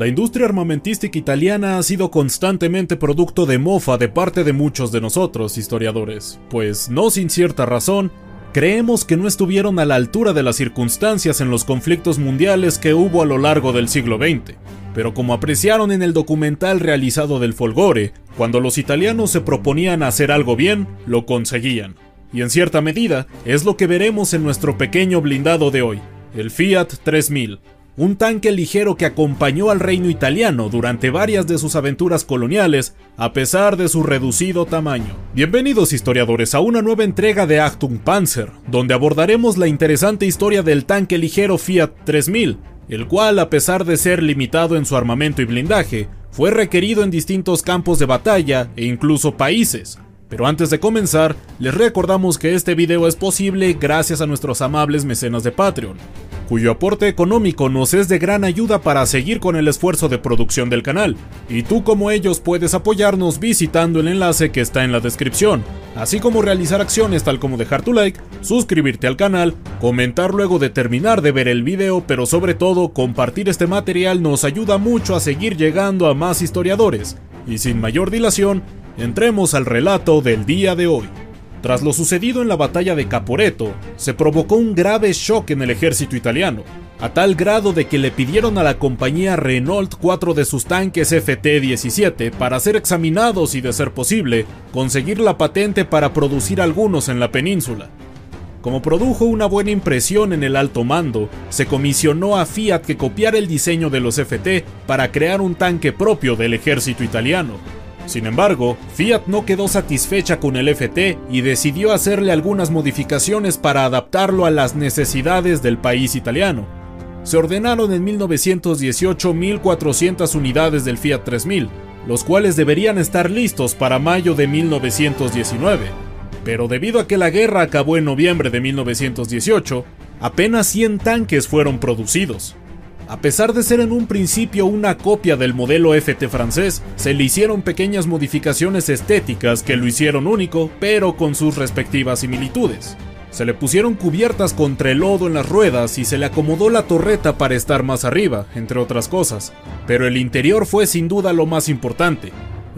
La industria armamentística italiana ha sido constantemente producto de mofa de parte de muchos de nosotros, historiadores, pues, no sin cierta razón, creemos que no estuvieron a la altura de las circunstancias en los conflictos mundiales que hubo a lo largo del siglo XX. Pero como apreciaron en el documental realizado del Folgore, cuando los italianos se proponían hacer algo bien, lo conseguían. Y en cierta medida, es lo que veremos en nuestro pequeño blindado de hoy, el Fiat 3000, un tanque ligero que acompañó al reino italiano durante varias de sus aventuras coloniales, a pesar de su reducido tamaño. Bienvenidos historiadores a una nueva entrega de Achtung Panzer, donde abordaremos la interesante historia del tanque ligero Fiat 3000, el cual, a pesar de ser limitado en su armamento y blindaje, fue requerido en distintos campos de batalla e incluso países. Pero antes de comenzar, les recordamos que este video es posible gracias a nuestros amables mecenas de Patreon cuyo aporte económico nos es de gran ayuda para seguir con el esfuerzo de producción del canal, y tú como ellos puedes apoyarnos visitando el enlace que está en la descripción, así como realizar acciones tal como dejar tu like, suscribirte al canal, comentar luego de terminar de ver el video, pero sobre todo compartir este material nos ayuda mucho a seguir llegando a más historiadores, y sin mayor dilación, entremos al relato del día de hoy. Tras lo sucedido en la batalla de Caporeto, se provocó un grave shock en el ejército italiano, a tal grado de que le pidieron a la compañía Renault cuatro de sus tanques FT-17 para ser examinados y, de ser posible, conseguir la patente para producir algunos en la península. Como produjo una buena impresión en el alto mando, se comisionó a Fiat que copiara el diseño de los FT para crear un tanque propio del ejército italiano, sin embargo, Fiat no quedó satisfecha con el FT y decidió hacerle algunas modificaciones para adaptarlo a las necesidades del país italiano. Se ordenaron en 1918 1.400 unidades del Fiat 3000, los cuales deberían estar listos para mayo de 1919. Pero debido a que la guerra acabó en noviembre de 1918, apenas 100 tanques fueron producidos. A pesar de ser en un principio una copia del modelo FT francés, se le hicieron pequeñas modificaciones estéticas que lo hicieron único, pero con sus respectivas similitudes. Se le pusieron cubiertas contra el lodo en las ruedas y se le acomodó la torreta para estar más arriba, entre otras cosas. Pero el interior fue sin duda lo más importante,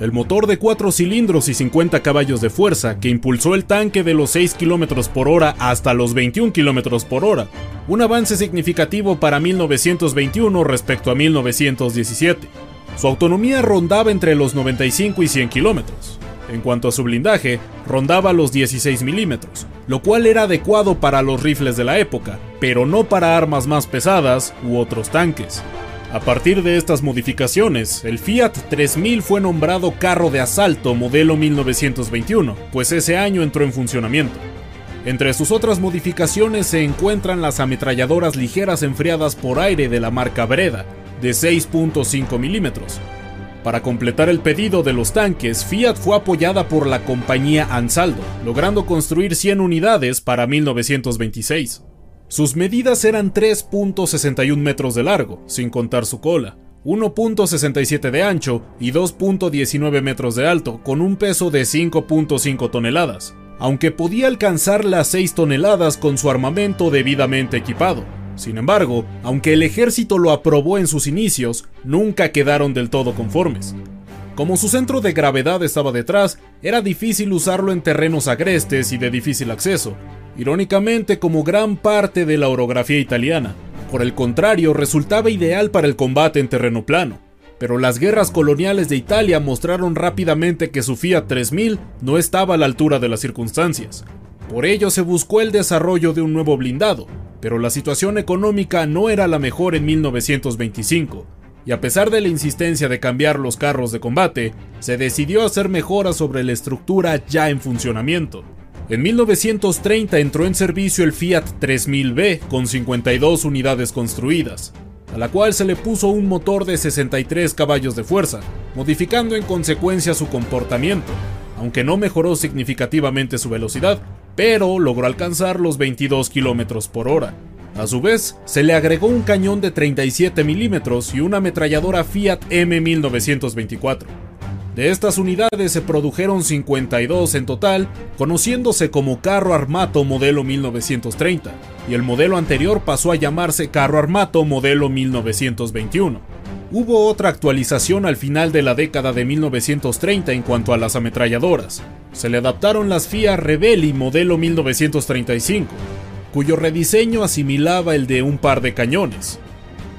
el motor de 4 cilindros y 50 caballos de fuerza que impulsó el tanque de los 6 km por hora hasta los 21 km por hora, un avance significativo para 1921 respecto a 1917. Su autonomía rondaba entre los 95 y 100 kilómetros. En cuanto a su blindaje, rondaba los 16 milímetros, lo cual era adecuado para los rifles de la época, pero no para armas más pesadas u otros tanques. A partir de estas modificaciones, el Fiat 3000 fue nombrado carro de asalto modelo 1921, pues ese año entró en funcionamiento. Entre sus otras modificaciones se encuentran las ametralladoras ligeras enfriadas por aire de la marca Breda, de 6.5 milímetros. Para completar el pedido de los tanques, Fiat fue apoyada por la compañía Ansaldo, logrando construir 100 unidades para 1926. Sus medidas eran 3.61 metros de largo, sin contar su cola, 1.67 de ancho y 2.19 metros de alto, con un peso de 5.5 toneladas, aunque podía alcanzar las 6 toneladas con su armamento debidamente equipado. Sin embargo, aunque el ejército lo aprobó en sus inicios, nunca quedaron del todo conformes. Como su centro de gravedad estaba detrás, era difícil usarlo en terrenos agrestes y de difícil acceso, irónicamente como gran parte de la orografía italiana. Por el contrario, resultaba ideal para el combate en terreno plano. Pero las guerras coloniales de Italia mostraron rápidamente que su Fiat 3000 no estaba a la altura de las circunstancias. Por ello se buscó el desarrollo de un nuevo blindado, pero la situación económica no era la mejor en 1925, y a pesar de la insistencia de cambiar los carros de combate, se decidió hacer mejoras sobre la estructura ya en funcionamiento. En 1930 entró en servicio el Fiat 3000B con 52 unidades construidas, a la cual se le puso un motor de 63 caballos de fuerza, modificando en consecuencia su comportamiento, aunque no mejoró significativamente su velocidad, pero logró alcanzar los 22 km por hora. A su vez, se le agregó un cañón de 37 milímetros y una ametralladora Fiat M1924. De estas unidades se produjeron 52 en total, conociéndose como carro armato modelo 1930, y el modelo anterior pasó a llamarse carro armato modelo 1921. Hubo otra actualización al final de la década de 1930 en cuanto a las ametralladoras. Se le adaptaron las Fiat Rebelli modelo 1935, cuyo rediseño asimilaba el de un par de cañones.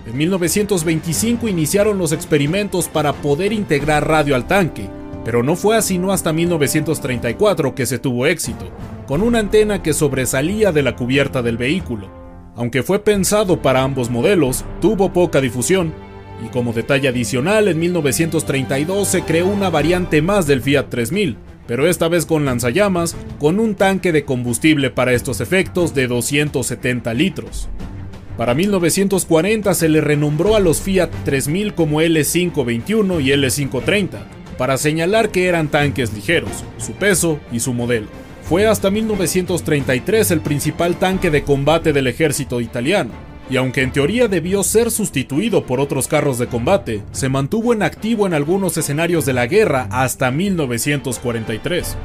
En 1925 iniciaron los experimentos para poder integrar radio al tanque, pero no fue así no hasta 1934 que se tuvo éxito, con una antena que sobresalía de la cubierta del vehículo. Aunque fue pensado para ambos modelos, tuvo poca difusión, y como detalle adicional, en 1932 se creó una variante más del Fiat 3000, pero esta vez con lanzallamas, con un tanque de combustible para estos efectos de 270 litros. Para 1940 se le renombró a los Fiat 3000 como L521 y L530, para señalar que eran tanques ligeros, su peso y su modelo. Fue hasta 1933 el principal tanque de combate del ejército italiano, y aunque en teoría debió ser sustituido por otros carros de combate, se mantuvo en activo en algunos escenarios de la guerra hasta 1943.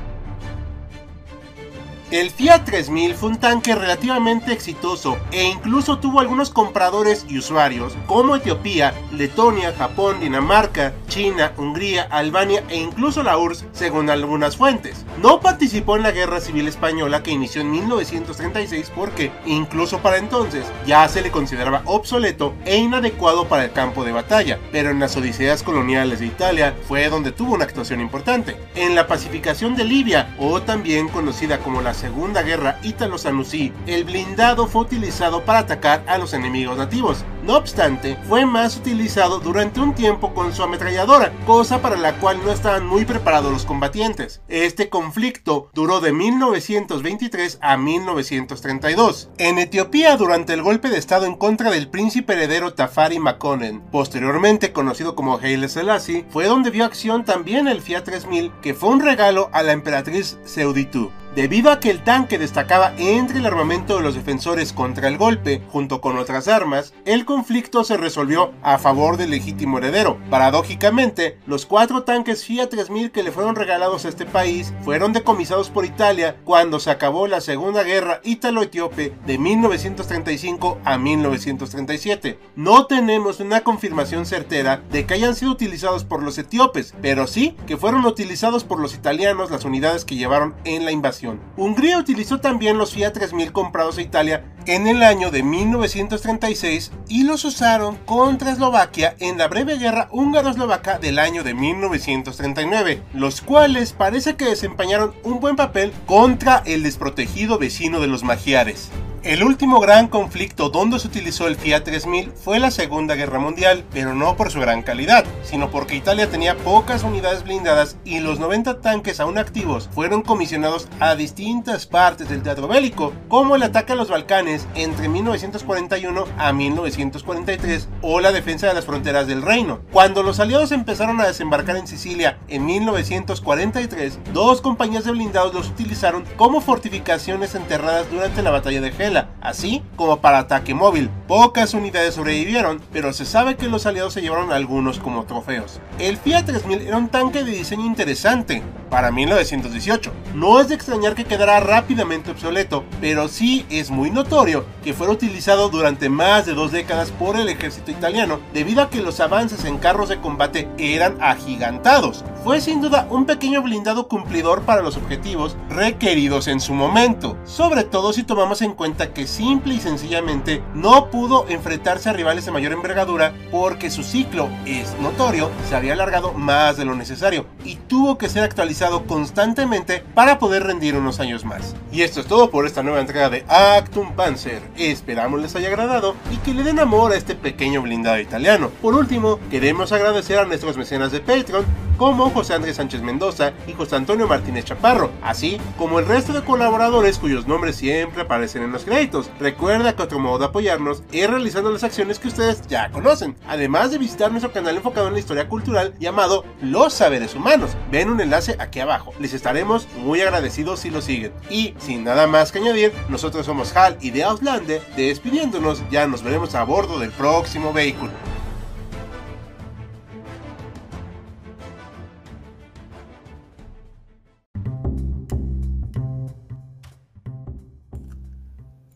El Fiat 3000 fue un tanque relativamente exitoso e incluso tuvo algunos compradores y usuarios como Etiopía, Letonia, Japón, Dinamarca, China, Hungría, Albania e incluso la URSS según algunas fuentes. No participó en la Guerra Civil Española que inició en 1936 porque, incluso para entonces, ya se le consideraba obsoleto e inadecuado para el campo de batalla, pero en las odiseas coloniales de Italia fue donde tuvo una actuación importante. En la pacificación de Libia, o también conocida como la Segunda Guerra Ítalo-Sanusí, el blindado fue utilizado para atacar a los enemigos nativos. No obstante, fue más utilizado durante un tiempo con su ametralladora, cosa para la cual no estaban muy preparados los combatientes. Este conflicto duró de 1923 a 1932. En Etiopía, durante el golpe de estado en contra del príncipe heredero Tafari Makonnen, posteriormente conocido como Haile Selassie, fue donde vio acción también el Fiat 3000, que fue un regalo a la emperatriz Seuditu. Debido a que el tanque destacaba entre el armamento de los defensores contra el golpe, junto con otras armas, el conflicto se resolvió a favor del legítimo heredero. Paradójicamente, los cuatro tanques Fiat 3000 que le fueron regalados a este país fueron decomisados por Italia cuando se acabó la Segunda Guerra Ítalo-Etíope de 1935 a 1937. No tenemos una confirmación certera de que hayan sido utilizados por los etíopes, pero sí que fueron utilizados por los italianos las unidades que llevaron en la invasión. Hungría utilizó también los Fiat 3000 comprados a Italia en el año de 1936 y los usaron contra Eslovaquia en la breve guerra húngaro-eslovaca del año de 1939, los cuales parece que desempeñaron un buen papel contra el desprotegido vecino de los magiares. El último gran conflicto donde se utilizó el Fiat 3000 fue la Segunda Guerra Mundial, pero no por su gran calidad, sino porque Italia tenía pocas unidades blindadas y los 90 tanques aún activos fueron comisionados a distintas partes del teatro bélico, como el ataque a los Balcanes entre 1941 a 1943 o la defensa de las fronteras del reino. Cuando los aliados empezaron a desembarcar en Sicilia en 1943, dos compañías de blindados los utilizaron como fortificaciones enterradas durante la batalla de Así como para ataque móvil. Pocas unidades sobrevivieron, pero se sabe que los aliados se llevaron algunos como trofeos. El Fiat 3000 era un tanque de diseño interesante para 1918. No es de extrañar que quedara rápidamente obsoleto, pero sí es muy notorio que fuera utilizado durante más de dos décadas por el ejército italiano, debido a que los avances en carros de combate eran agigantados. Fue sin duda un pequeño blindado cumplidor para los objetivos requeridos en su momento, sobre todo si tomamos en cuenta que simple y sencillamente no pudo enfrentarse a rivales de mayor envergadura porque su ciclo, es notorio, se había alargado más de lo necesario y tuvo que ser actualizado constantemente para poder rendir unos años más. Y esto es todo por esta nueva entrega de Actum Panzer. Esperamos les haya agradado y que le den amor a este pequeño blindado italiano. Por último, queremos agradecer a nuestros mecenas de Patreon como José Andrés Sánchez Mendoza y José Antonio Martínez Chaparro, así como el resto de colaboradores cuyos nombres siempre aparecen en los créditos. Recuerda que otro modo de apoyarnos es realizando las acciones que ustedes ya conocen, además de visitar nuestro canal enfocado en la historia cultural llamado Los Saberes Humanos. Ven un enlace aquí abajo. Les estaremos muy agradecidos si lo siguen. Y sin nada más que añadir, nosotros somos Hal y de Outlander, despidiéndonos, ya nos veremos a bordo del próximo vehículo.